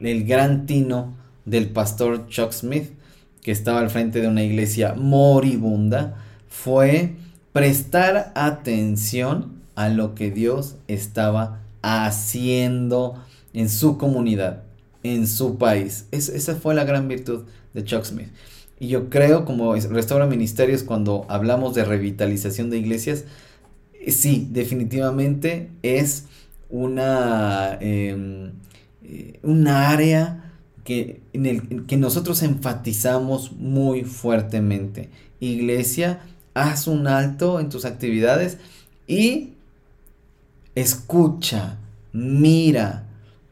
El gran tino del pastor Chuck Smith, que estaba al frente de una iglesia moribunda, fue prestar atención a lo que Dios estaba haciendo en su comunidad, en su país. esa fue la gran virtud de Chuck Smith. Y yo creo, como Restaura Ministerios, cuando hablamos de revitalización de iglesias, sí, definitivamente es una, em, eh, área que, en el que nosotros enfatizamos muy fuertemente. Iglesia, haz un alto en tus actividades y escucha, mira,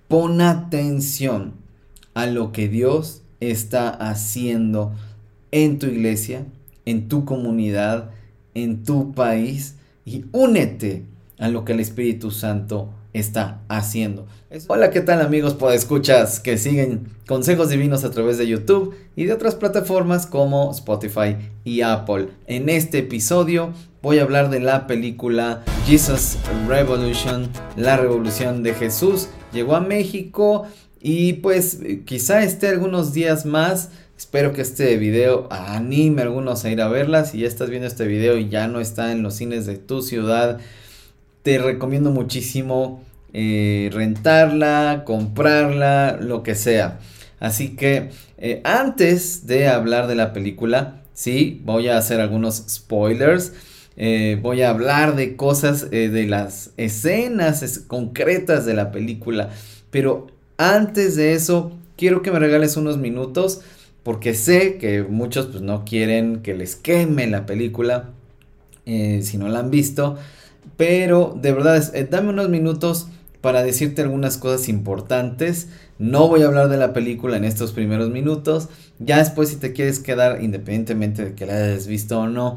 pon atención a lo que Dios está haciendo en tu iglesia, en tu comunidad, en tu país y únete a lo que el Espíritu Santo está haciendo. Hola, ¿qué tal amigos escuchas que siguen consejos divinos a través de YouTube y de otras plataformas como Spotify y Apple? En este episodio voy a hablar de la película Jesus Revolution, la revolución de Jesús. Llegó a México y pues quizá esté algunos días más. Espero que este video anime a algunos a ir a verla. Si ya estás viendo este video y ya no está en los cines de tu ciudad, te recomiendo muchísimo eh, rentarla, comprarla, lo que sea. Así que eh, antes de hablar de la película, sí, voy a hacer algunos spoilers. Eh, voy a hablar de cosas, de las escenas concretas de la película. Pero antes de eso, quiero que me regales unos minutos. Porque sé que muchos pues, no quieren que les queme la película. si no la han visto. Pero de verdad, dame unos minutos para decirte algunas cosas importantes. No voy a hablar de la película en estos primeros minutos. Ya después si te quieres quedar, independientemente de que la hayas visto o no,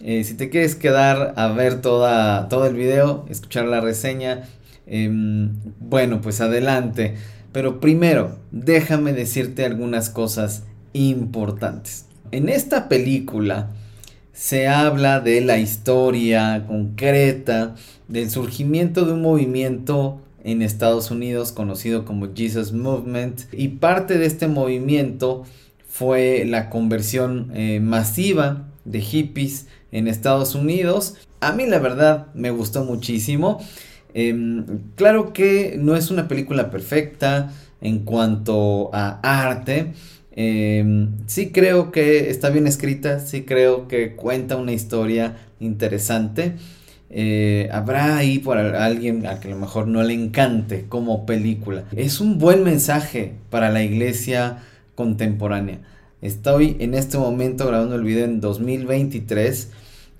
eh, si te quieres quedar a ver toda, todo el video, escuchar la reseña, em, bueno, pues adelante. Pero primero, déjame decirte algunas cosas importantes. En esta película se habla de la historia concreta del surgimiento de un movimiento en Estados Unidos conocido como Jesus Movement y parte de este movimiento fue la conversión eh, masiva de hippies en Estados Unidos. A mí la verdad me gustó muchísimo. Em, claro que no es una película perfecta en cuanto a arte. Em, sí creo que está bien escrita, sí creo que cuenta una historia interesante. Eh, habrá ahí por alguien a que a lo mejor no le encante como película. Es un buen mensaje para la iglesia contemporánea. Estoy en este momento grabando el video en 2023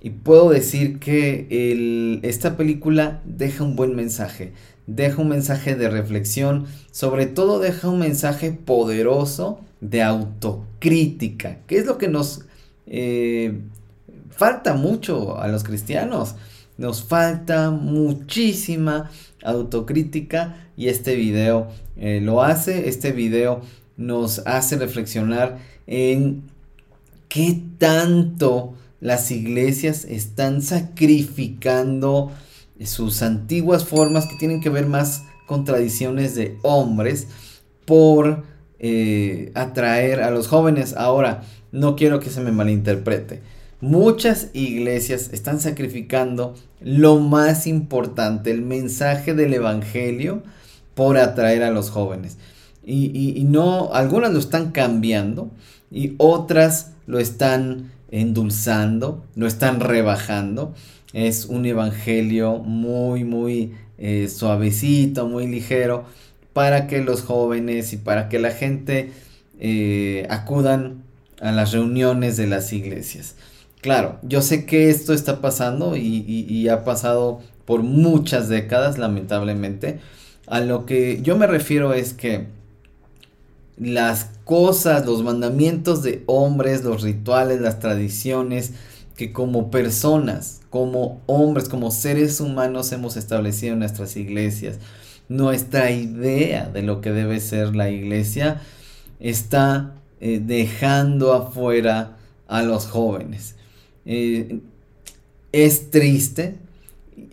y puedo decir que esta película deja un buen mensaje. Deja un mensaje de reflexión, sobre todo deja un mensaje poderoso de autocrítica, que es lo que nos eh, falta mucho a los cristianos. Nos falta muchísima autocrítica y este video eh, lo hace. Este video nos hace reflexionar en qué tanto las iglesias están sacrificando sus antiguas formas que tienen que ver más con tradiciones de hombres por eh, atraer a los jóvenes. Ahora, no quiero que se me malinterprete. Muchas iglesias están sacrificando lo más importante, el mensaje del Evangelio, por atraer a los jóvenes. Y, no, algunas lo están cambiando y otras lo están endulzando, lo están rebajando. Es un evangelio muy, muy eh, suavecito, muy ligero, para que los jóvenes y para que la gente eh, acudan a las reuniones de las iglesias. Claro, yo sé que esto está pasando y, ha pasado por muchas décadas, lamentablemente. A lo que yo me refiero es que las cosas, los mandamientos de hombres, los rituales, las tradiciones que como personas, como hombres, como seres humanos hemos establecido en nuestras iglesias, nuestra idea de lo que debe ser la iglesia está eh, dejando afuera a los jóvenes. Eh, es triste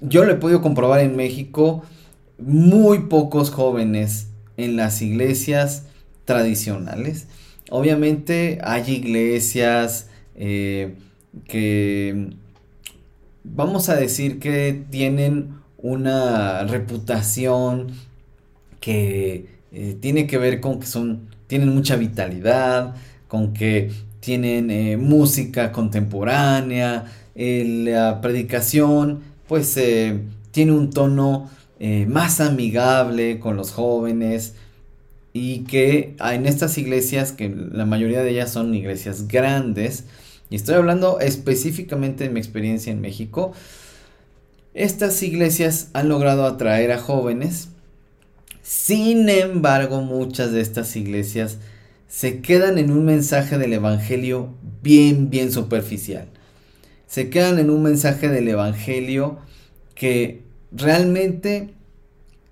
yo lo he podido comprobar en México, muy pocos jóvenes en las iglesias tradicionales. Obviamente hay iglesias eh, que vamos a decir que tienen una reputación que eh, tiene que ver con que son tienen mucha vitalidad, con que tienen eh, música contemporánea, la predicación pues tiene un tono más amigable con los jóvenes, y que en estas iglesias, que la mayoría de ellas son iglesias grandes, y estoy hablando específicamente de mi experiencia en México, estas iglesias han logrado atraer a jóvenes, sin embargo muchas de estas iglesias se quedan en un mensaje del Evangelio bien, bien superficial. Se quedan en un mensaje del Evangelio que realmente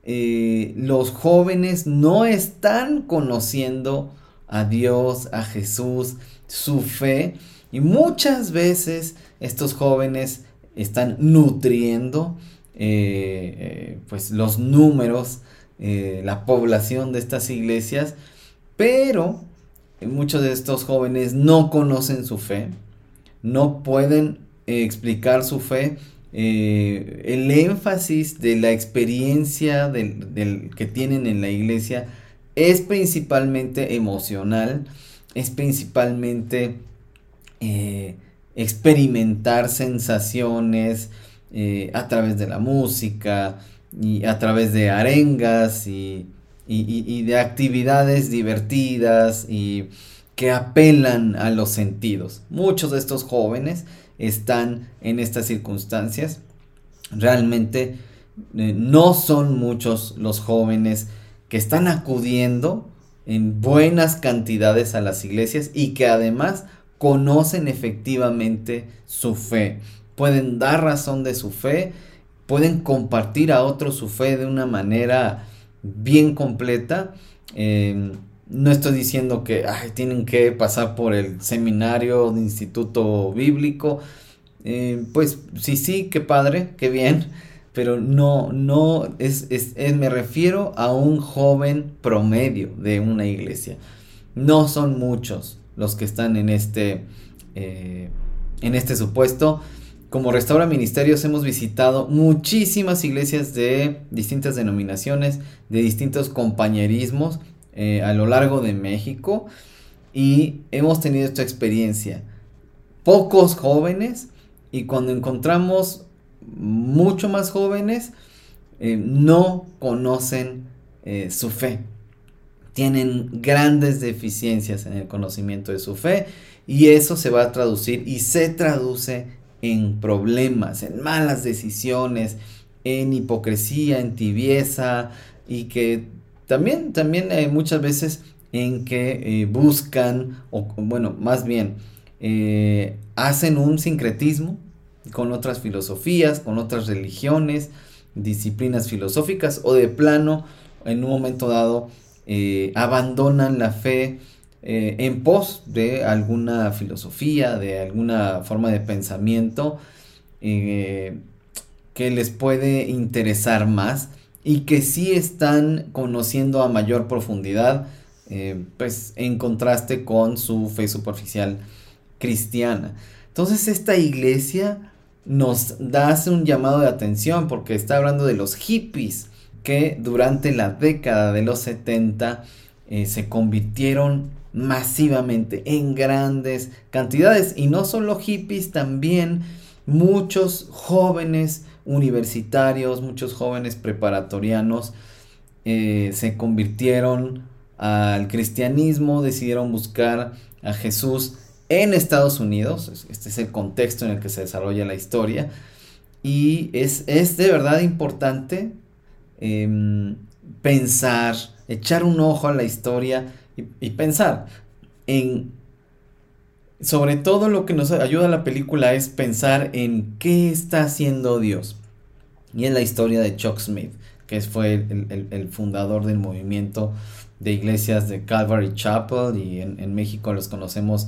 eh, los jóvenes no están conociendo a Dios, a Jesús, su fe. Y muchas veces estos jóvenes están nutriendo eh, eh, pues los números, la población de estas iglesias, pero muchos de estos jóvenes no conocen su fe, no pueden explicar su fe. Eh, el énfasis de la experiencia que tienen en la iglesia es principalmente emocional, es principalmente eh, experimentar sensaciones eh, a través de la música y a través de arengas y, y de actividades divertidas y que apelan a los sentidos. Muchos de estos jóvenes están en estas circunstancias. Realmente eh, no son muchos los jóvenes que están acudiendo en buenas cantidades a las iglesias y que además conocen efectivamente su fe. Pueden dar razón de su fe, pueden compartir a otros su fe de una manera bien completa. Em, no estoy diciendo que tienen que pasar por el seminario de instituto bíblico. Eh, pues sí, sí, qué padre, qué bien. Pero no, no, es, es, me refiero a un joven promedio de una iglesia. No son muchos los que están en este, eh, en este supuesto. Como Restaura Ministerios hemos visitado muchísimas iglesias de distintas denominaciones, de distintos compañerismos eh, a lo largo de México y hemos tenido esta experiencia. Pocos jóvenes y cuando encontramos mucho más jóvenes, eh, no conocen su fe. Tienen grandes deficiencias en el conocimiento de su fe y eso se va a traducir y se traduce en problemas, en malas decisiones, en hipocresía, en tibieza y que también, también hay muchas veces en que eh, buscan, o bueno, más bien, eh, hacen un sincretismo con otras filosofías, con otras religiones, disciplinas filosóficas, o de plano, en un momento dado, eh, abandonan la fe en pos de alguna filosofía, de alguna forma de pensamiento que les puede interesar más y que sí están conociendo a mayor profundidad, eh, pues en contraste con su fe superficial cristiana. Entonces esta iglesia nos da un llamado de atención porque está hablando de los hippies que durante la década de los 70 eh, se convirtieron masivamente en grandes cantidades. Y no solo hippies también muchos jóvenes universitarios, muchos jóvenes preparatorianos eh, se convirtieron al cristianismo, decidieron buscar a Jesús en Estados Unidos, este es el contexto en el que se desarrolla la historia, y es, de verdad importante em, pensar, echar un ojo a la historia y pensar en sobre todo lo que nos ayuda la película es pensar en qué está haciendo Dios. Y en la historia de Chuck Smith, que fue el, fundador del movimiento de iglesias de Calvary Chapel y en, México los conocemos.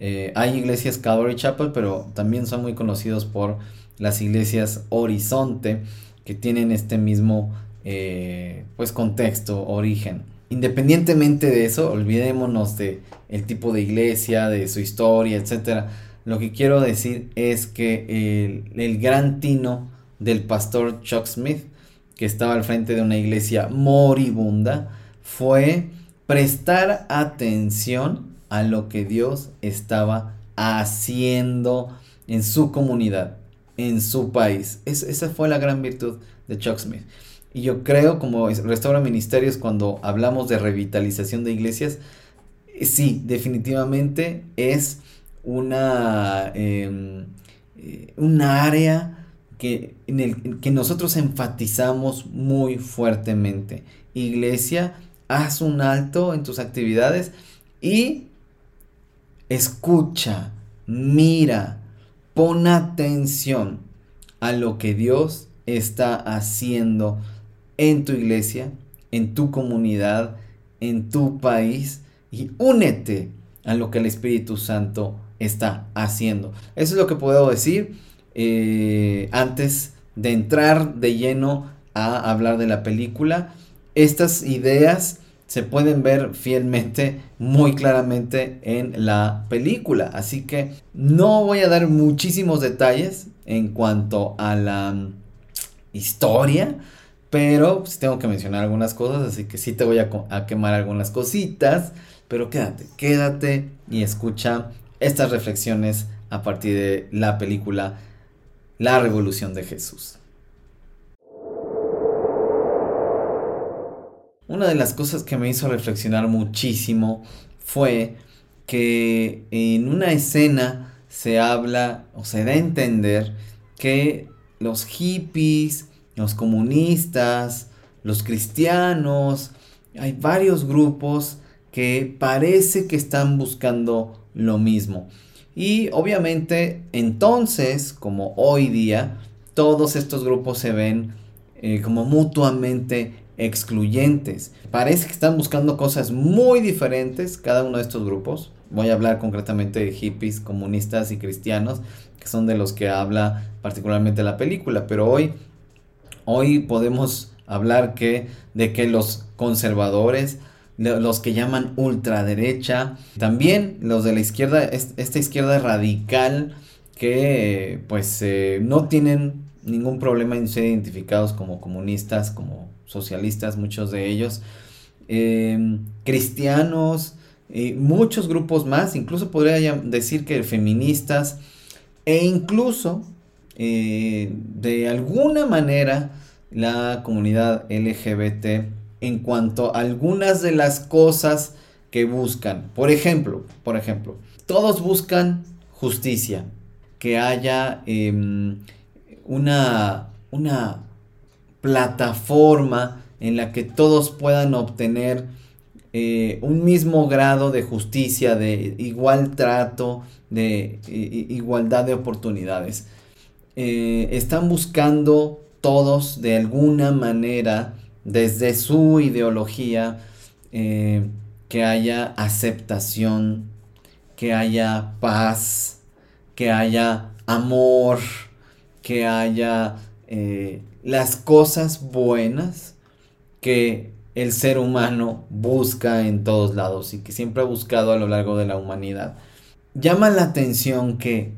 Eh, hay iglesias Calvary Chapel, pero también son muy conocidos por las iglesias horizonte que tienen este mismo eh, pues contexto, origen. Independientemente de eso, olvidémonos de el tipo de iglesia, de su historia, etc. Lo que quiero decir es que el, el gran tino del pastor Chuck Smith, que estaba al frente de una iglesia moribunda, fue prestar atención a lo que Dios estaba haciendo en su comunidad, en su país. esa fue la gran virtud de Chuck Smith. Y yo creo, como Restaura Ministerios, cuando hablamos de revitalización de iglesias, eh, sí, definitivamente es una, em, eh, área que, en el que nosotros enfatizamos muy fuertemente. Iglesia, haz un alto en tus actividades y escucha, mira, pon atención a lo que Dios está haciendo en tu iglesia, en tu comunidad, en tu país y únete a lo que el Espíritu Santo está haciendo. Eso es lo que puedo decir eh, antes de entrar de lleno a hablar de la película. Estas ideas se pueden ver fielmente, muy claramente en la película. Así que no voy a dar muchísimos detalles en cuanto a la mm, historia pero tengo que mencionar algunas cosas, así que sí te voy a, quemar algunas cositas. Pero quédate, quédate y escucha estas reflexiones a partir de la película La Revolución de Jesús. Una de las cosas que me hizo reflexionar muchísimo fue que en una escena se habla o se da a entender que los hippies, los comunistas, los cristianos, hay varios grupos que parece que están buscando lo mismo. Y obviamente entonces, como hoy día, todos estos grupos se ven eh, como mutuamente excluyentes. Parece que están buscando cosas muy diferentes cada uno de estos grupos. Voy a hablar concretamente de hippies, comunistas y cristianos, que son de los que habla particularmente la película. Pero hoy Hoy podemos hablar que, de que los conservadores, los que llaman ultraderecha, también los de la izquierda, esta izquierda radical, que pues eh, no tienen ningún problema en ser identificados como comunistas, como socialistas, muchos de ellos, em, cristianos, y muchos grupos más, incluso podría decir que feministas, e incluso eh, de alguna manera la comunidad LGBT en cuanto a algunas de las cosas que buscan. Por ejemplo, por ejemplo, todos buscan justicia, que haya em, una, una plataforma en la que todos puedan obtener eh, un mismo grado de justicia, de igual trato, de igualdad de oportunidades. Eh, están buscando todos de alguna manera, desde su ideología, eh, que haya aceptación, que haya paz, que haya amor, que haya las cosas buenas que el ser humano busca en todos lados y que siempre ha buscado a lo largo de la humanidad. Llama la atención que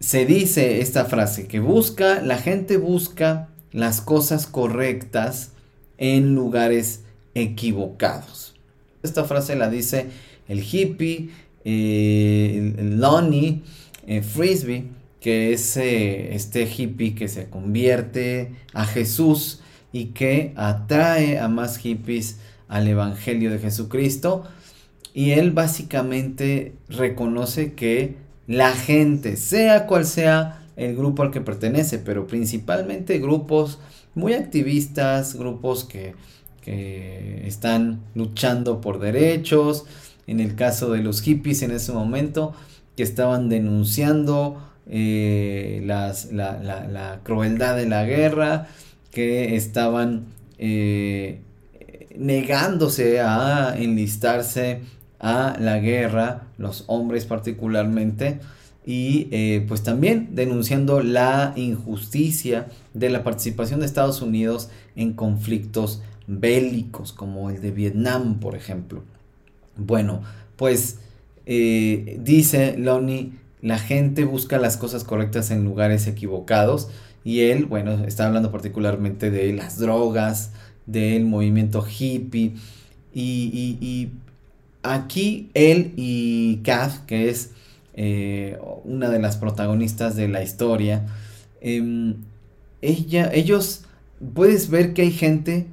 se dice esta frase, que busca, la gente busca las cosas correctas en lugares equivocados. Esta frase la dice el hippie, eh, el, Lonnie eh, Frisbee, que es eh, este hippie que se convierte a Jesús y que atrae a más hippies al Evangelio de Jesucristo. Y él básicamente reconoce que la gente, sea cual sea el grupo al que pertenece, pero principalmente grupos muy activistas, grupos que, están luchando por derechos, en el caso de los hippies en ese momento, que estaban denunciando eh, la, crueldad de la guerra, que estaban eh, negándose a enlistarse a la guerra, los hombres particularmente, y eh, pues también denunciando la injusticia de la participación de Estados Unidos en conflictos bélicos como el de Vietnam, por ejemplo. Bueno, pues dice Lonnie, la gente busca las cosas correctas en lugares equivocados y él, bueno, está hablando particularmente de las drogas, del movimiento hippie y, aquí él y Kath, que es eh, una de las protagonistas de la historia, em, ella, ellos, puedes ver que hay gente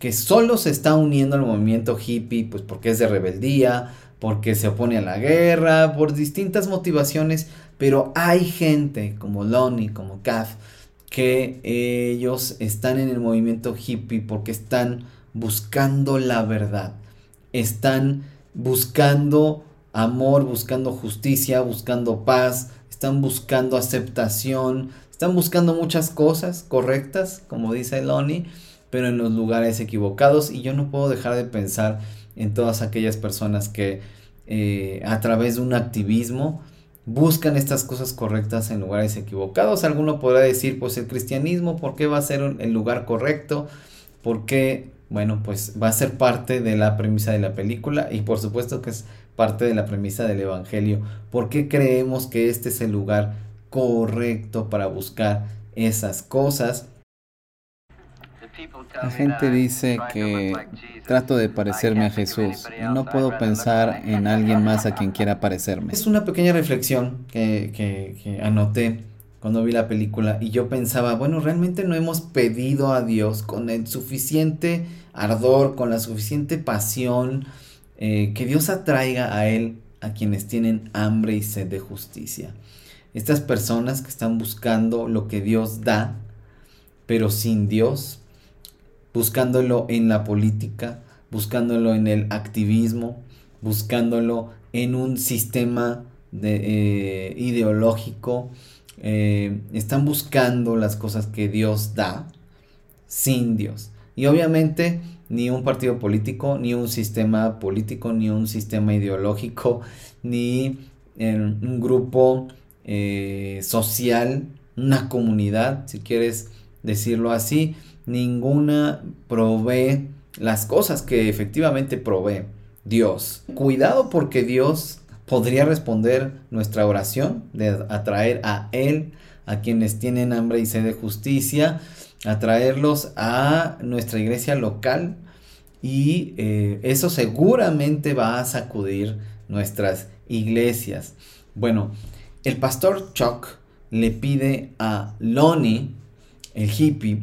que solo se está uniendo al movimiento hippie, pues porque es de rebeldía, porque se opone a la guerra, por distintas motivaciones, pero hay gente como Lonnie, como Kath, que ellos están en el movimiento hippie porque están buscando la verdad, están buscando amor, buscando justicia, buscando paz, están buscando aceptación, están buscando muchas cosas correctas, como dice Lonnie, pero en los lugares equivocados. Y yo no puedo dejar de pensar en todas aquellas personas que eh, a través de un activismo buscan estas cosas correctas en lugares equivocados. Alguno podrá decir, pues el cristianismo, ¿por qué va a ser el lugar correcto? ¿Por qué? Bueno, pues va a ser parte de la premisa de la película y por supuesto que es parte de la premisa del Evangelio. ¿Por qué creemos que este es el lugar correcto para buscar esas cosas? La gente dice que trato de parecerme a Jesús y no puedo pensar en alguien más a quien quiera parecerme. Es una pequeña reflexión que, anoté cuando vi la película y yo pensaba, bueno, realmente no hemos pedido a Dios con el suficiente ardor, con la suficiente pasión, eh, que Dios atraiga a Él a quienes tienen hambre y sed de justicia. Estas personas que están buscando lo que Dios da, pero sin Dios, buscándolo en la política, buscándolo en el activismo, buscándolo en un sistema de, eh, ideológico. Eh, están buscando las cosas que Dios da sin Dios. Y obviamente ni un partido político, ni un sistema político, ni un sistema ideológico, ni un grupo eh, social, una comunidad, si quieres decirlo así, ninguna provee las cosas que efectivamente provee Dios. Cuidado porque Dios podría responder nuestra oración de atraer a Él, a quienes tienen hambre y sed de justicia, atraerlos a nuestra iglesia local y eh, eso seguramente va a sacudir nuestras iglesias. Bueno, el pastor Chuck le pide a Lonnie, el hippie,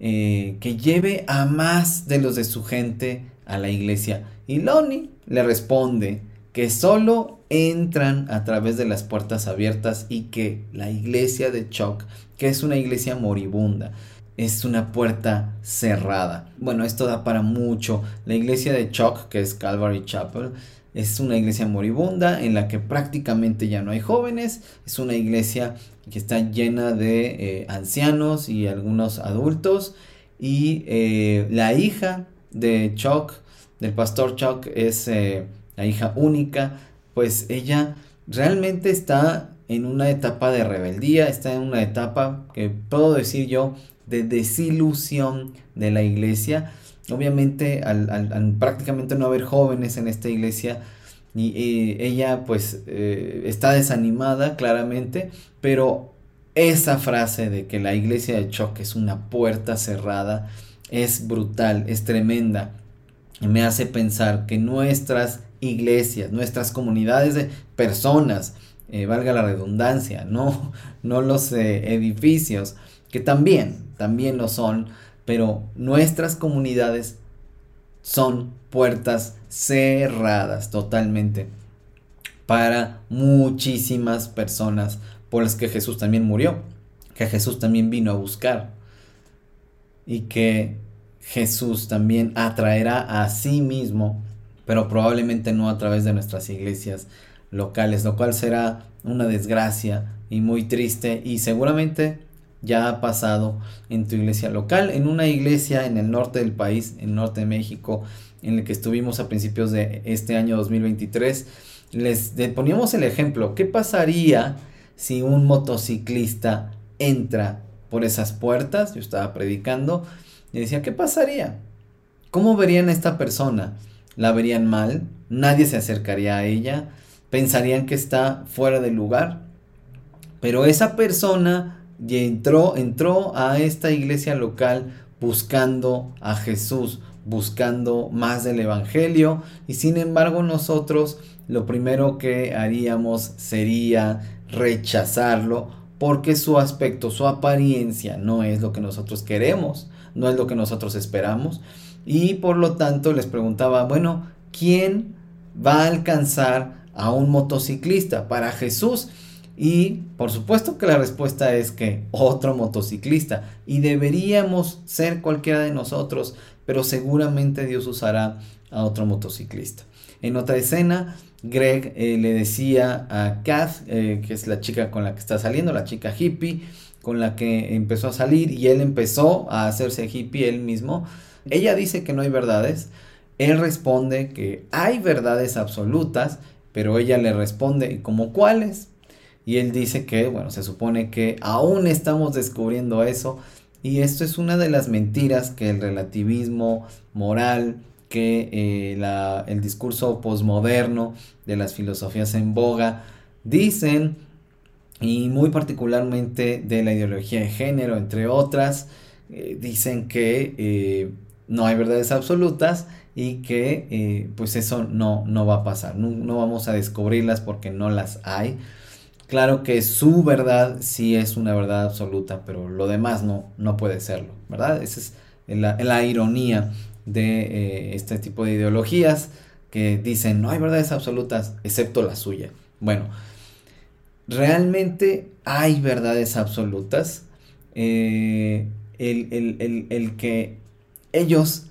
eh, que lleve a más de los de su gente a la iglesia. Y Lonnie le responde que solo entran a través de las puertas abiertas y que la iglesia de Chuck, que es una iglesia moribunda, es una puerta cerrada. Bueno, esto da para mucho. La iglesia de Chuck, que es Calvary Chapel, es una iglesia moribunda en la que prácticamente ya no hay jóvenes. Es una iglesia que está llena de eh, ancianos y algunos adultos. Y eh, la hija de Chuck, del pastor Chuck, es eh, la hija única. Pues ella realmente está en una etapa de rebeldía, está en una etapa que puedo decir yo de desilusión de la iglesia. Obviamente al, prácticamente no haber jóvenes en esta iglesia, y ella pues eh, está desanimada claramente, pero esa frase de que la iglesia de choque es una puerta cerrada es brutal, es tremenda. Me hace pensar que nuestras iglesias, nuestras comunidades de personas, eh, valga la redundancia, no, no los eh, edificios, que también, también lo son, pero nuestras comunidades son puertas cerradas totalmente para muchísimas personas por las que Jesús también murió, que Jesús también vino a buscar y que Jesús también atraerá a sí mismo, pero probablemente no a través de nuestras iglesias locales, lo cual será una desgracia y muy triste y seguramente ya ha pasado en tu iglesia local, en una iglesia en el norte del país, en el norte de México, en el que estuvimos a principios de este año 2023. les poníamos el ejemplo, ¿qué pasaría si un motociclista entra por esas puertas? Yo estaba predicando y decía, ¿qué pasaría? ¿Cómo verían a esta persona? ¿La verían mal? ¿Nadie se acercaría a ella? ¿Pensarían que está fuera de lugar? Pero esa persona entró, entró a esta iglesia local buscando a Jesús, buscando más del Evangelio y sin embargo nosotros lo primero que haríamos sería rechazarlo porque su aspecto, su apariencia no es lo que nosotros queremos, no es lo que nosotros esperamos y por lo tanto les preguntaba, bueno, ¿quién va a alcanzar a un motociclista? Para Jesús y por supuesto que la respuesta es que otro motociclista. Y deberíamos ser cualquiera de nosotros, pero seguramente Dios usará a otro motociclista. En otra escena, Greg eh, le decía a Kath, eh, que es la chica con la que está saliendo, la chica hippie, con la que empezó a salir y él empezó a hacerse hippie él mismo. Ella dice que no hay verdades. Él responde que hay verdades absolutas, pero ella le responde, ¿como cuáles? Y él dice que, bueno, se supone que aún estamos descubriendo eso. Y esto es una de las mentiras que el relativismo moral, que eh, el discurso posmoderno de las filosofías en boga dicen, y muy particularmente de la ideología de género, entre otras, eh, dicen que eh, no hay verdades absolutas y que pues eso no, no va a pasar, no, no vamos a descubrirlas porque no las hay. Claro que su verdad sí es una verdad absoluta, pero lo demás no, no puede serlo, ¿verdad? Esa es la, ironía de eh, este tipo de ideologías que dicen no hay verdades absolutas excepto la suya. Bueno, realmente hay verdades absolutas. Eh, el, que ellos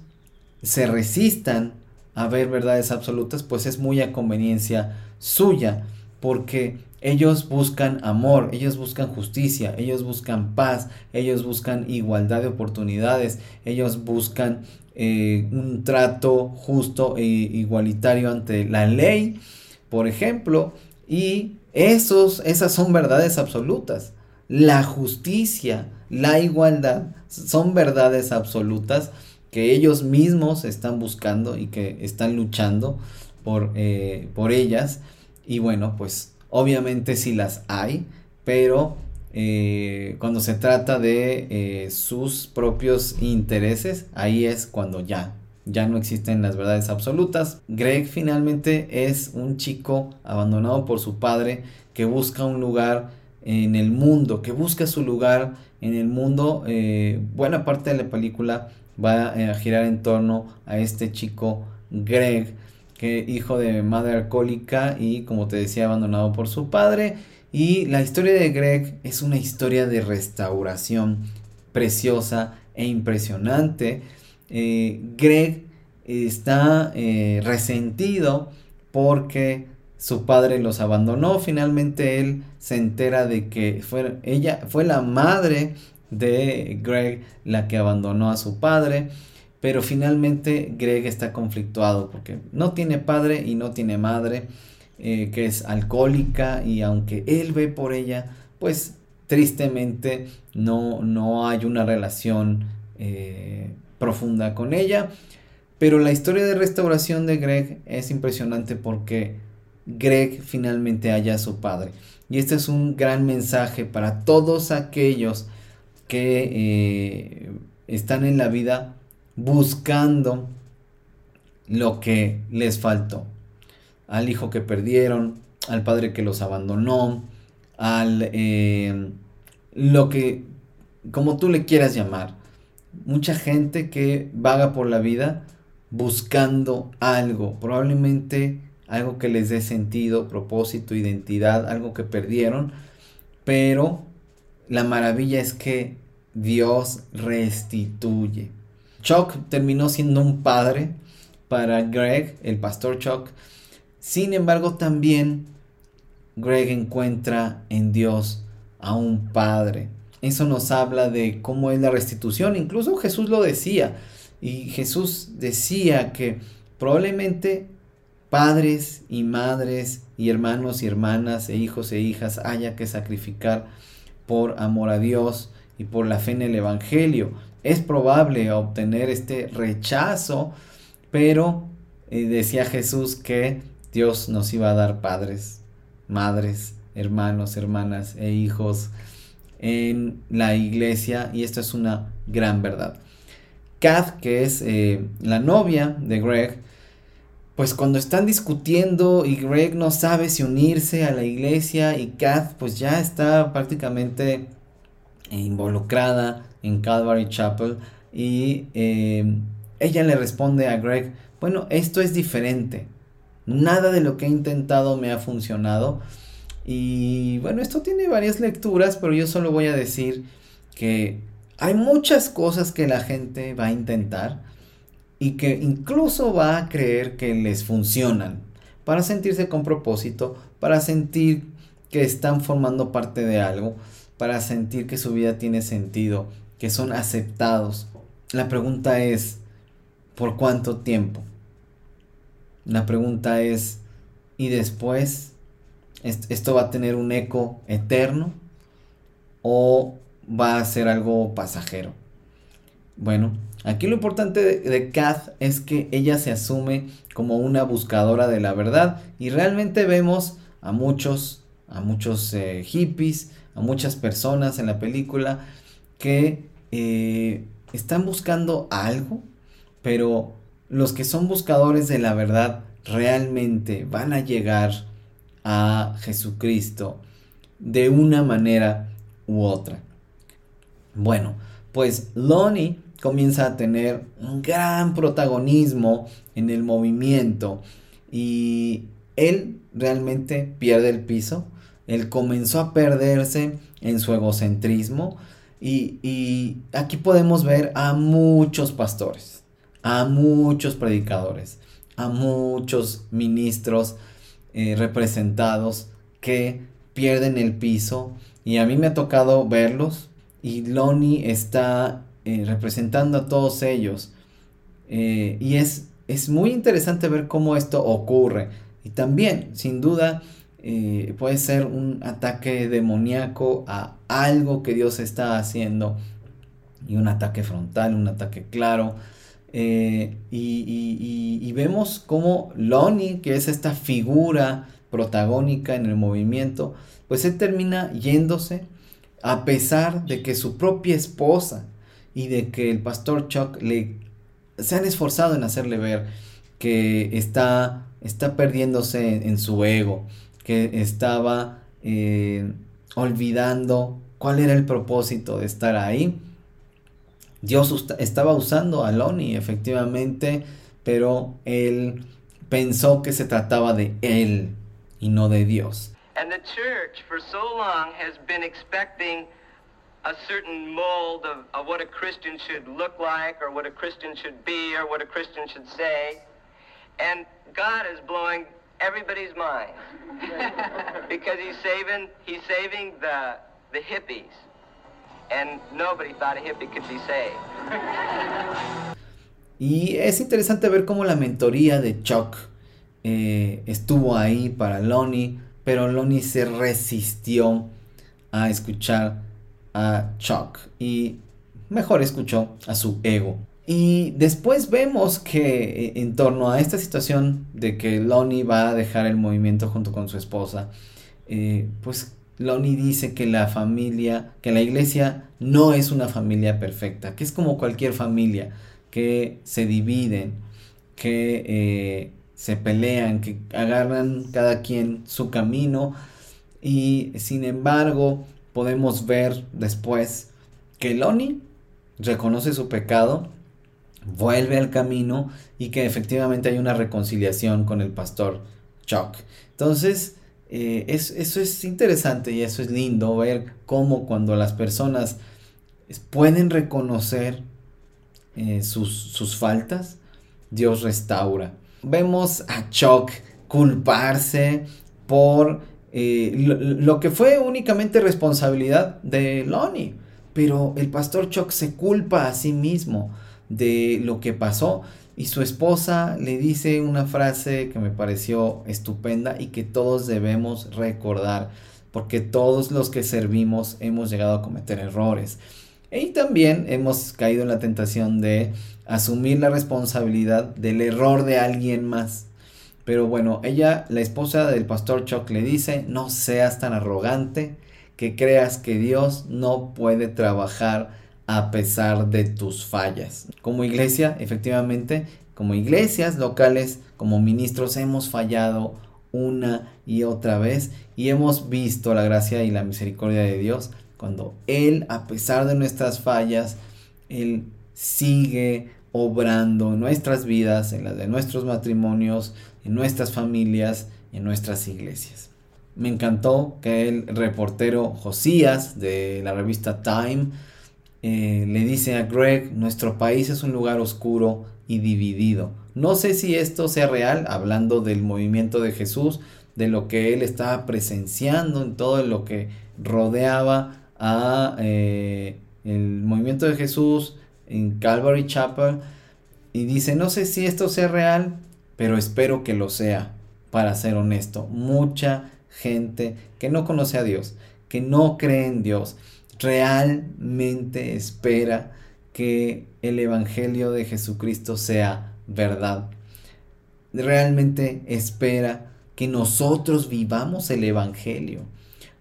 se resistan a ver verdades absolutas, pues es muy a conveniencia suya, porque ellos buscan amor, ellos buscan justicia, ellos buscan paz, ellos buscan igualdad de oportunidades, ellos buscan eh, un trato justo e igualitario ante la ley, por ejemplo, y esos, esas son verdades absolutas. La justicia, la igualdad son verdades absolutas que ellos mismos están buscando y que están luchando por, eh, por ellas. Y bueno, pues Obviamente sí las hay, pero eh, cuando se trata de eh, sus propios intereses, ahí es cuando ya, ya no existen las verdades absolutas. Greg finalmente es un chico abandonado por su padre que busca un lugar en el mundo, que busca su lugar en el mundo. Eh, buena parte de la película va a girar en torno a este chico Greg que hijo de madre alcohólica y como te decía abandonado por su padre. Y la historia de Greg es una historia de restauración preciosa e impresionante. Eh, Greg está eh, resentido porque su padre los abandonó. Finalmente él se entera de que fue, ella fue la madre de Greg la que abandonó a su padre. Pero finalmente Greg está conflictuado porque no tiene padre y no tiene madre, eh, que es alcohólica y aunque él ve por ella, pues tristemente no, no hay una relación eh, profunda con ella. Pero la historia de restauración de Greg es impresionante porque Greg finalmente halla a su padre. Y este es un gran mensaje para todos aquellos que eh, están en la vida buscando lo que les faltó. Al hijo que perdieron, al padre que los abandonó, al eh, lo que, como tú le quieras llamar. Mucha gente que vaga por la vida buscando algo, probablemente algo que les dé sentido, propósito, identidad, algo que perdieron, pero la maravilla es que Dios restituye. Chuck terminó siendo un padre para Greg, el pastor Chuck. Sin embargo, también Greg encuentra en Dios a un padre. Eso nos habla de cómo es la restitución. Incluso Jesús lo decía. Y Jesús decía que probablemente padres y madres y hermanos y hermanas e hijos e hijas haya que sacrificar por amor a Dios y por la fe en el Evangelio. Es probable obtener este rechazo, pero eh, decía Jesús que Dios nos iba a dar padres, madres, hermanos, hermanas e hijos en la iglesia y esto es una gran verdad. Kath, que es eh, la novia de Greg, pues cuando están discutiendo y Greg no sabe si unirse a la iglesia y Kath pues ya está prácticamente involucrada en Calvary Chapel y eh, ella le responde a Greg, bueno, esto es diferente, nada de lo que he intentado me ha funcionado y bueno, esto tiene varias lecturas, pero yo solo voy a decir que hay muchas cosas que la gente va a intentar y que incluso va a creer que les funcionan para sentirse con propósito, para sentir que están formando parte de algo, para sentir que su vida tiene sentido, que son aceptados. La pregunta es, ¿por cuánto tiempo? La pregunta es, ¿y después esto va a tener un eco eterno o va a ser algo pasajero? Bueno, aquí lo importante de, Kath es que ella se asume como una buscadora de la verdad y realmente vemos a muchos, a muchos eh, hippies, a muchas personas en la película que eh, están buscando algo, pero los que son buscadores de la verdad realmente van a llegar a Jesucristo de una manera u otra. Bueno, pues Lonnie comienza a tener un gran protagonismo en el movimiento y él realmente pierde el piso. Él comenzó a perderse en su egocentrismo y, aquí podemos ver a muchos pastores, a muchos predicadores, a muchos ministros eh, representados que pierden el piso. Y a mí me ha tocado verlos. Y Lonnie está eh, representando a todos ellos. Eh, y es, es muy interesante ver cómo esto ocurre. Y también sin duda puede ser un ataque demoníaco a algo que Dios está haciendo y un ataque frontal, un ataque claro eh, y, vemos como Lonnie, que es esta figura protagónica en el movimiento, pues él termina yéndose a pesar de que su propia esposa y de que el pastor Chuck le se han esforzado en hacerle ver que está, está perdiéndose en, su ego, que estaba eh, olvidando cuál era el propósito de estar ahí Dios estaba usando a Lonnie, efectivamente, pero él pensó que se trataba de él y no de Dios. And the church for so long has been expecting a certain mold of, of what a Christian should look like or what a Christian should be or what a Christian should say. And God is blowing everybody's mind. Because he's saving he's saving the the hippies. Y es interesante ver cómo la mentoría de Chuck eh, estuvo ahí para Lonnie, pero Lonnie se resistió a escuchar a Chuck y mejor escuchó a su ego. Y después vemos que eh, en torno a esta situación de que Lonnie va a dejar el movimiento junto con su esposa, eh, pues Lonnie dice que la familia, que la iglesia no es una familia perfecta, que es como cualquier familia, que se dividen, que eh, se pelean, que agarran cada quien su camino. Y sin embargo podemos ver después que Lonnie reconoce su pecado, vuelve al camino y que efectivamente hay una reconciliación con el pastor Chuck. Entonces, eh, eso es interesante y eso es lindo ver cómo cuando las personas pueden reconocer eh, sus, faltas, Dios restaura. Vemos a Chuck culparse por eh, lo, que fue únicamente responsabilidad de Lonnie, pero el pastor Chuck se culpa a sí mismo de lo que pasó y su esposa le dice una frase que me pareció estupenda y que todos debemos recordar, porque todos los que servimos hemos llegado a cometer errores. Y también hemos caído en la tentación de asumir la responsabilidad del error de alguien más. Pero bueno, ella, la esposa del pastor Chuck, le dice, no seas tan arrogante que creas que Dios no puede trabajar a pesar de tus fallas. Como iglesia, efectivamente, como iglesias locales, como ministros, hemos fallado una y otra vez y hemos visto la gracia y la misericordia de Dios cuando Él, a pesar de nuestras fallas, Él sigue obrando en nuestras vidas, en las de nuestros matrimonios, en nuestras familias, en nuestras iglesias. Me encantó que el reportero Josías de la revista Time eh, le dice a Greg, nuestro país es un lugar oscuro y dividido. No sé si esto sea real, hablando del movimiento de Jesús, de lo que él estaba presenciando en todo lo que rodeaba a eh, el movimiento de Jesús en Calvary Chapel y dice, no sé si esto sea real, pero espero que lo sea, para ser honesto. Mucha gente que no conoce a Dios, que no cree en Dios, realmente espera que el Evangelio de Jesucristo sea verdad. Realmente espera que nosotros vivamos el Evangelio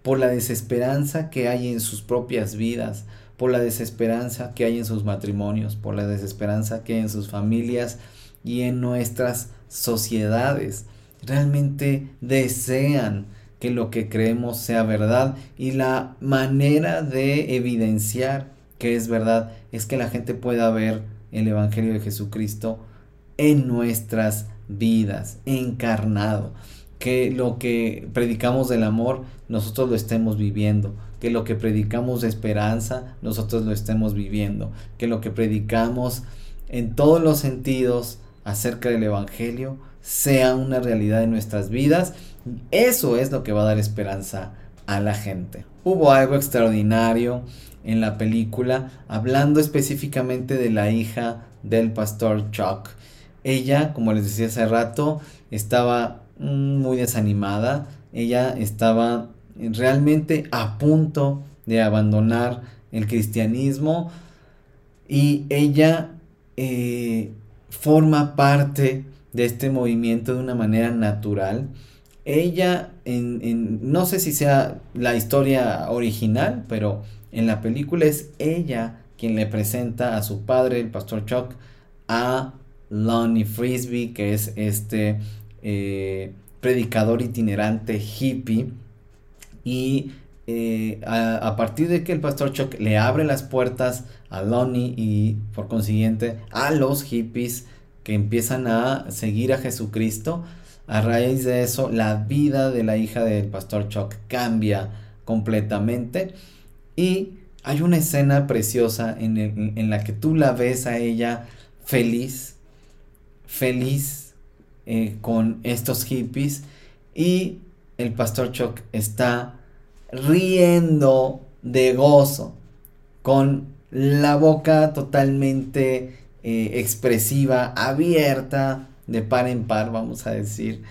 por la desesperanza que hay en sus propias vidas, por la desesperanza que hay en sus matrimonios, por la desesperanza que hay en sus familias y en nuestras sociedades. Realmente desean que lo que creemos sea verdad y la manera de evidenciar que es verdad es que la gente pueda ver el Evangelio de Jesucristo en nuestras vidas, encarnado, que lo que predicamos del amor nosotros lo estemos viviendo, que lo que predicamos de esperanza nosotros lo estemos viviendo, que lo que predicamos en todos los sentidos acerca del Evangelio sea una realidad en nuestras vidas eso es lo que va a dar esperanza a la gente. Hubo algo extraordinario en la película, hablando específicamente de la hija del pastor Chuck. Ella, como les decía hace rato, estaba mm, muy desanimada. Ella estaba realmente a punto de abandonar el cristianismo y ella eh, forma parte de este movimiento de una manera natural ella, en, no sé si sea la historia original, pero en la película es ella quien le presenta a su padre, el pastor Chuck, a Lonnie Frisbee, que es este eh, predicador itinerante hippie. Y eh, a, partir de que el pastor Chuck le abre las puertas a Lonnie y por consiguiente a los hippies que empiezan a seguir a Jesucristo, a raíz de eso, la vida de la hija del pastor Chuck cambia completamente. Y hay una escena preciosa en, la que tú la ves a ella feliz, feliz eh, con estos hippies. Y el pastor Chuck está riendo de gozo, con la boca totalmente eh, expresiva, abierta, de par en par, vamos a decir,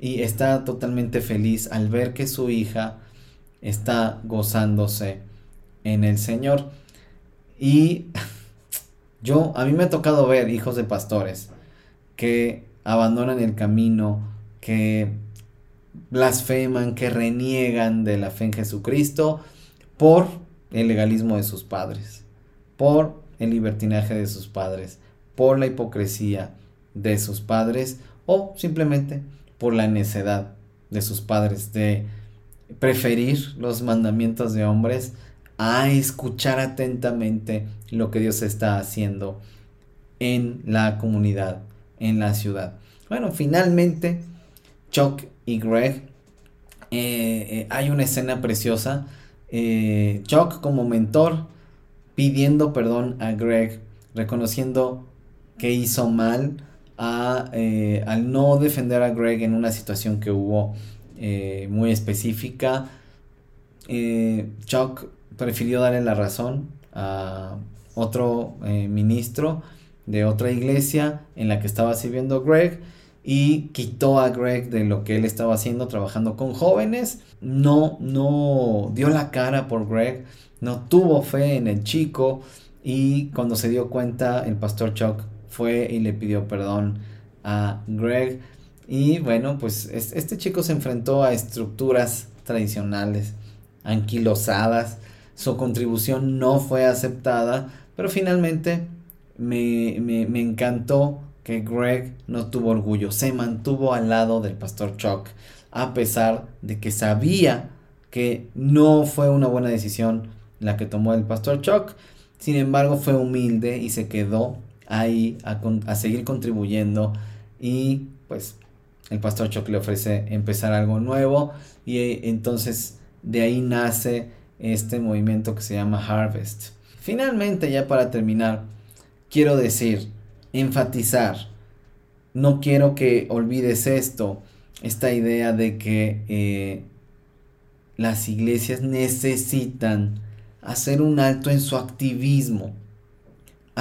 y está totalmente feliz al ver que su hija está gozándose en el Señor. Y yo, a mí me ha tocado ver hijos de pastores que abandonan el camino, que blasfeman, que reniegan de la fe en Jesucristo por el legalismo de sus padres, por el libertinaje de sus padres, por la hipocresía, de sus padres o simplemente por la necedad de sus padres de preferir los mandamientos de hombres a escuchar atentamente lo que Dios está haciendo en la comunidad, en la ciudad. Bueno, finalmente Chuck y Greg, eh, eh, hay una escena preciosa. Eh, Chuck como mentor pidiendo perdón a Greg, reconociendo que hizo mal, eh, al no defender a Greg en una situación que hubo eh, muy específica, eh, Chuck prefirió darle la razón a otro ministro de otra iglesia en la que estaba sirviendo Greg y quitó a Greg de lo que él estaba haciendo trabajando con jóvenes. No, no dio la cara por Greg, no tuvo fe en el chico y cuando se dio cuenta el pastor Chuck fue y le pidió perdón a Greg. Y bueno, pues este chico se enfrentó a estructuras tradicionales, anquilosadas. Su contribución no fue aceptada, pero finalmente me, me, encantó que Greg no tuvo orgullo, se mantuvo al lado del pastor Chuck, a pesar de que sabía que no fue una buena decisión la que tomó el pastor Chuck. Sin embargo, fue humilde y se quedó ahí a, seguir contribuyendo y pues el pastor Chuck le ofrece empezar algo nuevo y eh, entonces de ahí nace este movimiento que se llama Harvest. Finalmente, ya para terminar, quiero decir, enfatizar. No quiero que olvides esto, esta idea de que eh, las iglesias necesitan hacer un alto en su activismo,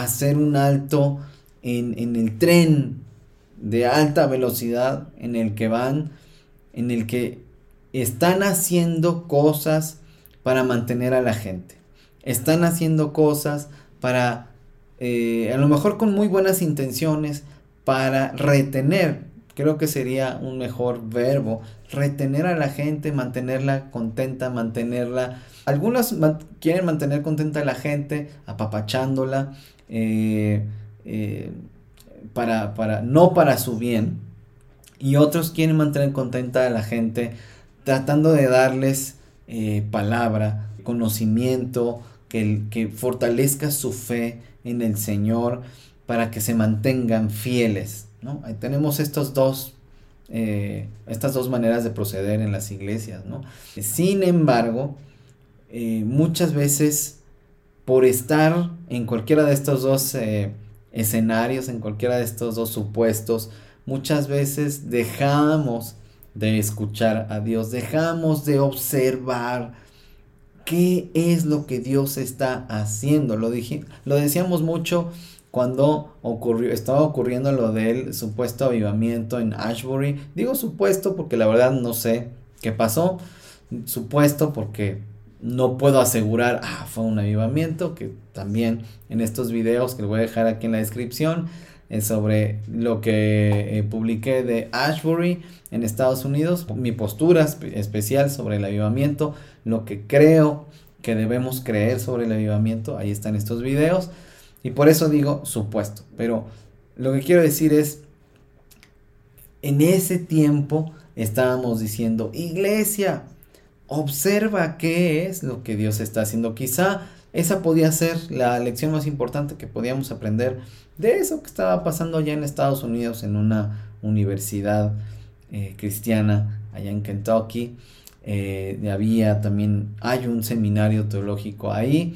hacer un alto en, en el tren de alta velocidad en el que van, en el que están haciendo cosas para mantener a la gente. Están haciendo cosas para eh, a lo mejor con muy buenas intenciones, para retener, creo que sería un mejor verbo, retener a la gente, mantenerla contenta, mantenerla... Algunas quieren mantener contenta a la gente, apapachándola, eh, eh, para, para, no para su bien. Y otros quieren mantener contenta a la gente tratando de darles palabra, conocimiento, que, que fortalezca su fe en el Señor para que se mantengan fieles. ¿no? tenemos estos dos, eh, estas dos maneras de proceder en las iglesias. ¿no? Sin embargo, eh, muchas veces por estar en cualquiera de estos dos eh, escenarios, en cualquiera de estos dos supuestos, muchas veces dejamos de escuchar a Dios, dejamos de observar qué es lo que Dios está haciendo. Lo, dije, lo decíamos mucho cuando ocurrió, estaba ocurriendo lo del supuesto avivamiento en Ashbury. Digo supuesto porque la verdad no sé qué pasó. Supuesto porque no puedo asegurar, ah, fue un avivamiento, que también en estos videos que voy a dejar aquí en la descripción, es sobre lo que eh, publiqué de Ashbury en Estados Unidos, mi postura especial sobre el avivamiento, lo que creo que debemos creer sobre el avivamiento, ahí están estos videos, y por eso digo supuesto, pero lo que quiero decir es, en ese tiempo estábamos diciendo, iglesia, observa qué es lo que Dios está haciendo, quizá esa podía ser la lección más importante que podíamos aprender de eso que estaba pasando allá en Estados Unidos en una universidad eh, cristiana allá en Kentucky. Eh, había también, hay un seminario teológico ahí,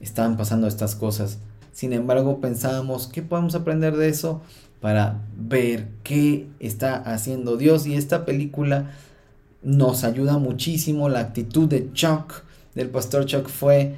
estaban pasando estas cosas. Sin embargo, pensábamos, ¿qué podemos aprender de eso? Para ver qué está haciendo Dios. Y esta película nos ayuda muchísimo. La actitud de Chuck, del pastor Chuck, fue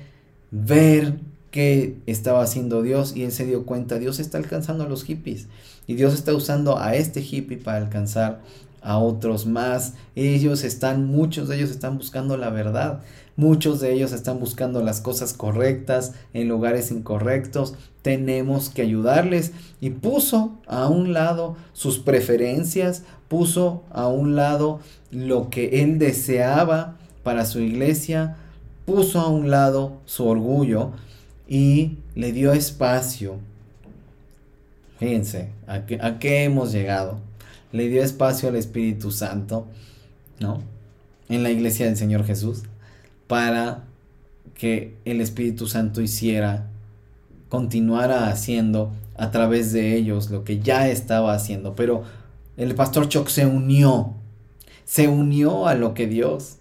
ver qué estaba haciendo Dios y él se dio cuenta, Dios está alcanzando a los hippies y Dios está usando a este hippie para alcanzar a otros más. Ellos están, muchos de ellos están buscando la verdad. Muchos de ellos están buscando las cosas correctas en lugares incorrectos. Tenemos que ayudarles. Y puso a un lado sus preferencias, puso a un lado lo que él deseaba para su iglesia, puso a un lado su orgullo y le dio espacio. Fíjense, ¿a qué, a qué hemos llegado? le dio espacio al Espíritu Santo, ¿no? En la iglesia del Señor Jesús, para que el Espíritu Santo hiciera, continuara haciendo a través de ellos lo que ya estaba haciendo. Pero el pastor Choc se unió, se unió a lo que Dios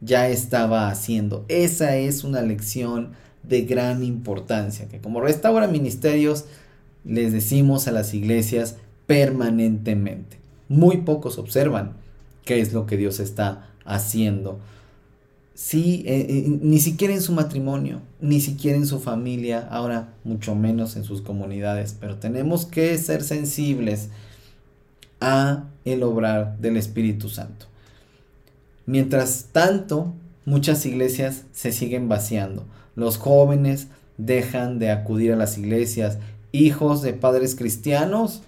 ya estaba haciendo. Esa es una lección de gran importancia, que como restaura ministerios les decimos a las iglesias permanentemente. Muy pocos observan qué es lo que Dios está haciendo. Sí, eh, eh, ni siquiera en su matrimonio, ni siquiera en su familia, ahora mucho menos en sus comunidades, pero tenemos que ser sensibles a el obrar del Espíritu Santo. Mientras tanto, muchas iglesias se siguen vaciando. Los jóvenes dejan de acudir a las iglesias. Hijos de padres cristianos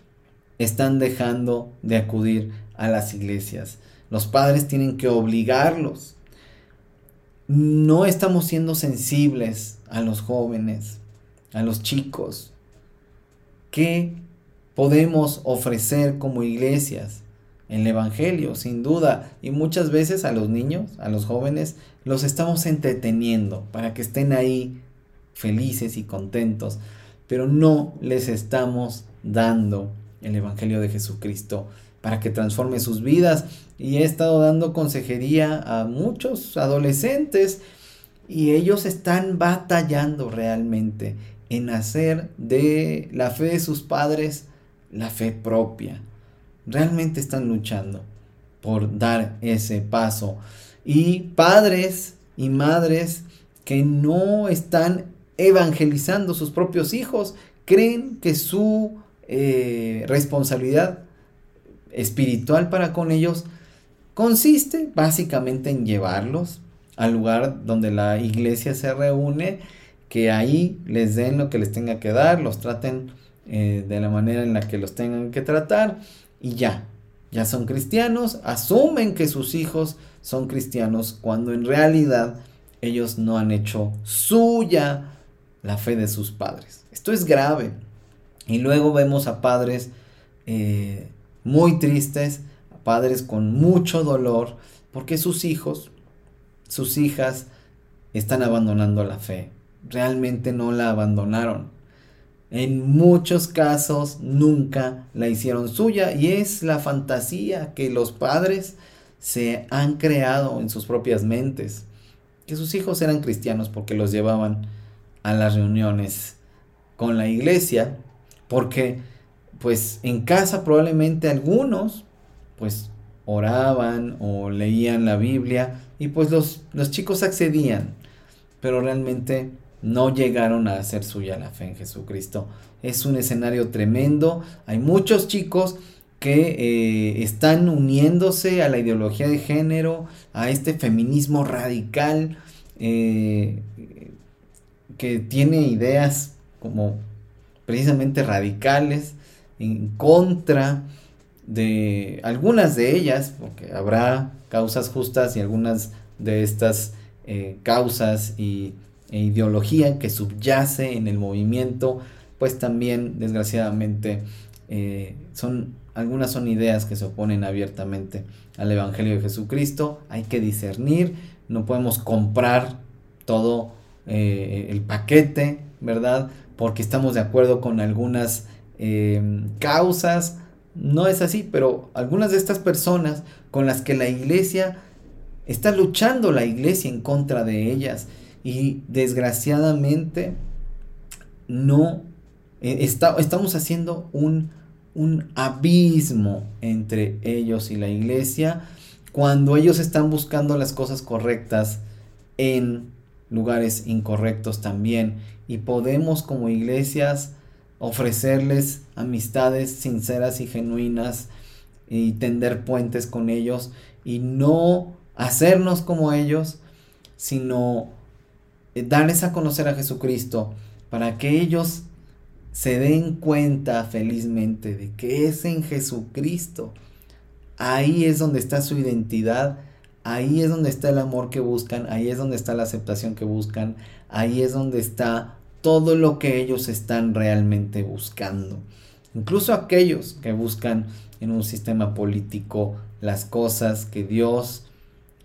están dejando de acudir a las iglesias. Los padres tienen que obligarlos. No estamos siendo sensibles a los jóvenes, a los chicos. ¿Qué podemos ofrecer como iglesias? El Evangelio, sin duda. Y muchas veces a los niños, a los jóvenes, los estamos entreteniendo para que estén ahí felices y contentos. Pero no les estamos dando el Evangelio de Jesucristo para que transforme sus vidas. Y he estado dando consejería a muchos adolescentes y ellos están batallando realmente en hacer de la fe de sus padres la fe propia. Realmente están luchando por dar ese paso. Y padres y madres que no están evangelizando sus propios hijos, creen que su eh, responsabilidad espiritual para con ellos consiste básicamente en llevarlos al lugar donde la iglesia se reúne, que ahí les den lo que les tenga que dar, los traten eh, de la manera en la que los tengan que tratar y ya, ya son cristianos, asumen que sus hijos son cristianos cuando en realidad ellos no han hecho suya la fe de sus padres. Esto es grave. Y luego vemos a padres eh, muy tristes, padres con mucho dolor, porque sus hijos, sus hijas, están abandonando la fe. Realmente no la abandonaron. En muchos casos nunca la hicieron suya y es la fantasía que los padres se han creado en sus propias mentes. Que sus hijos eran cristianos porque los llevaban a las reuniones con la iglesia porque pues en casa probablemente algunos pues oraban o leían la Biblia y pues los, los chicos accedían, pero realmente no llegaron a hacer suya la fe en Jesucristo. Es un escenario tremendo. Hay muchos chicos que eh, están uniéndose a la ideología de género, a este feminismo radical, eh, que tiene ideas como precisamente radicales, en contra de algunas de ellas, porque habrá causas justas y algunas de estas eh, causas y, e ideología que subyace en el movimiento, pues también desgraciadamente eh, son algunas son ideas que se oponen abiertamente al Evangelio de Jesucristo. Hay que discernir, no podemos comprar todo eh, el paquete, ¿verdad? porque estamos de acuerdo con algunas eh, causas. No es así, pero algunas de estas personas con las que la iglesia está luchando la iglesia en contra de ellas y desgraciadamente no eh, estamos haciendo un, un abismo entre ellos y la iglesia cuando ellos están buscando las cosas correctas en lugares incorrectos también y podemos como iglesias ofrecerles amistades sinceras y genuinas y tender puentes con ellos y no hacernos como ellos, sino eh, darles a conocer a Jesucristo para que ellos se den cuenta felizmente de que es en Jesucristo. Ahí es donde está su identidad, ahí es donde está el amor que buscan, ahí es donde está la aceptación que buscan, ahí es donde está todo lo que ellos están realmente buscando. Incluso aquellos que buscan en un sistema político las cosas que Dios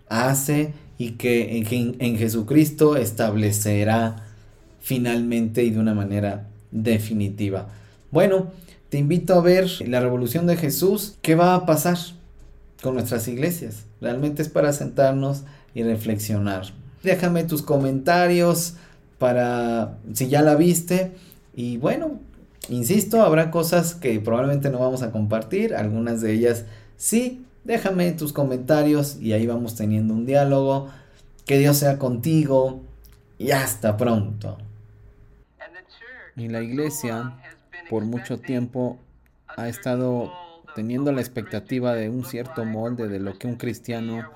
hace y que en, Jesucristo establecerá finalmente y de una manera definitiva. Bueno, te invito a ver la revolución de Jesús. ¿Qué va a pasar con nuestras iglesias? Realmente es para sentarnos y reflexionar. Déjame tus comentarios para si ya la viste. Y bueno, insisto, habrá cosas que probablemente no vamos a compartir, algunas de ellas sí. Déjame tus comentarios y ahí vamos teniendo un diálogo. Que Dios sea contigo y hasta pronto. Y la iglesia por mucho tiempo ha estado teniendo la expectativa de un cierto molde de lo que un cristiano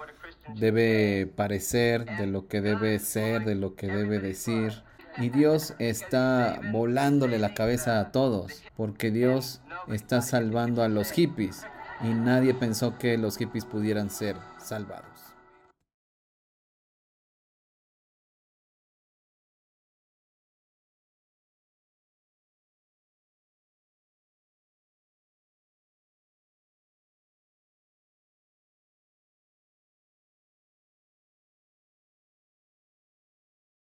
debe parecer, de lo que debe ser, de lo que debe decir. Y Dios está volándole la cabeza a todos, porque Dios está salvando a los hippies y nadie pensó que los hippies pudieran ser salvados.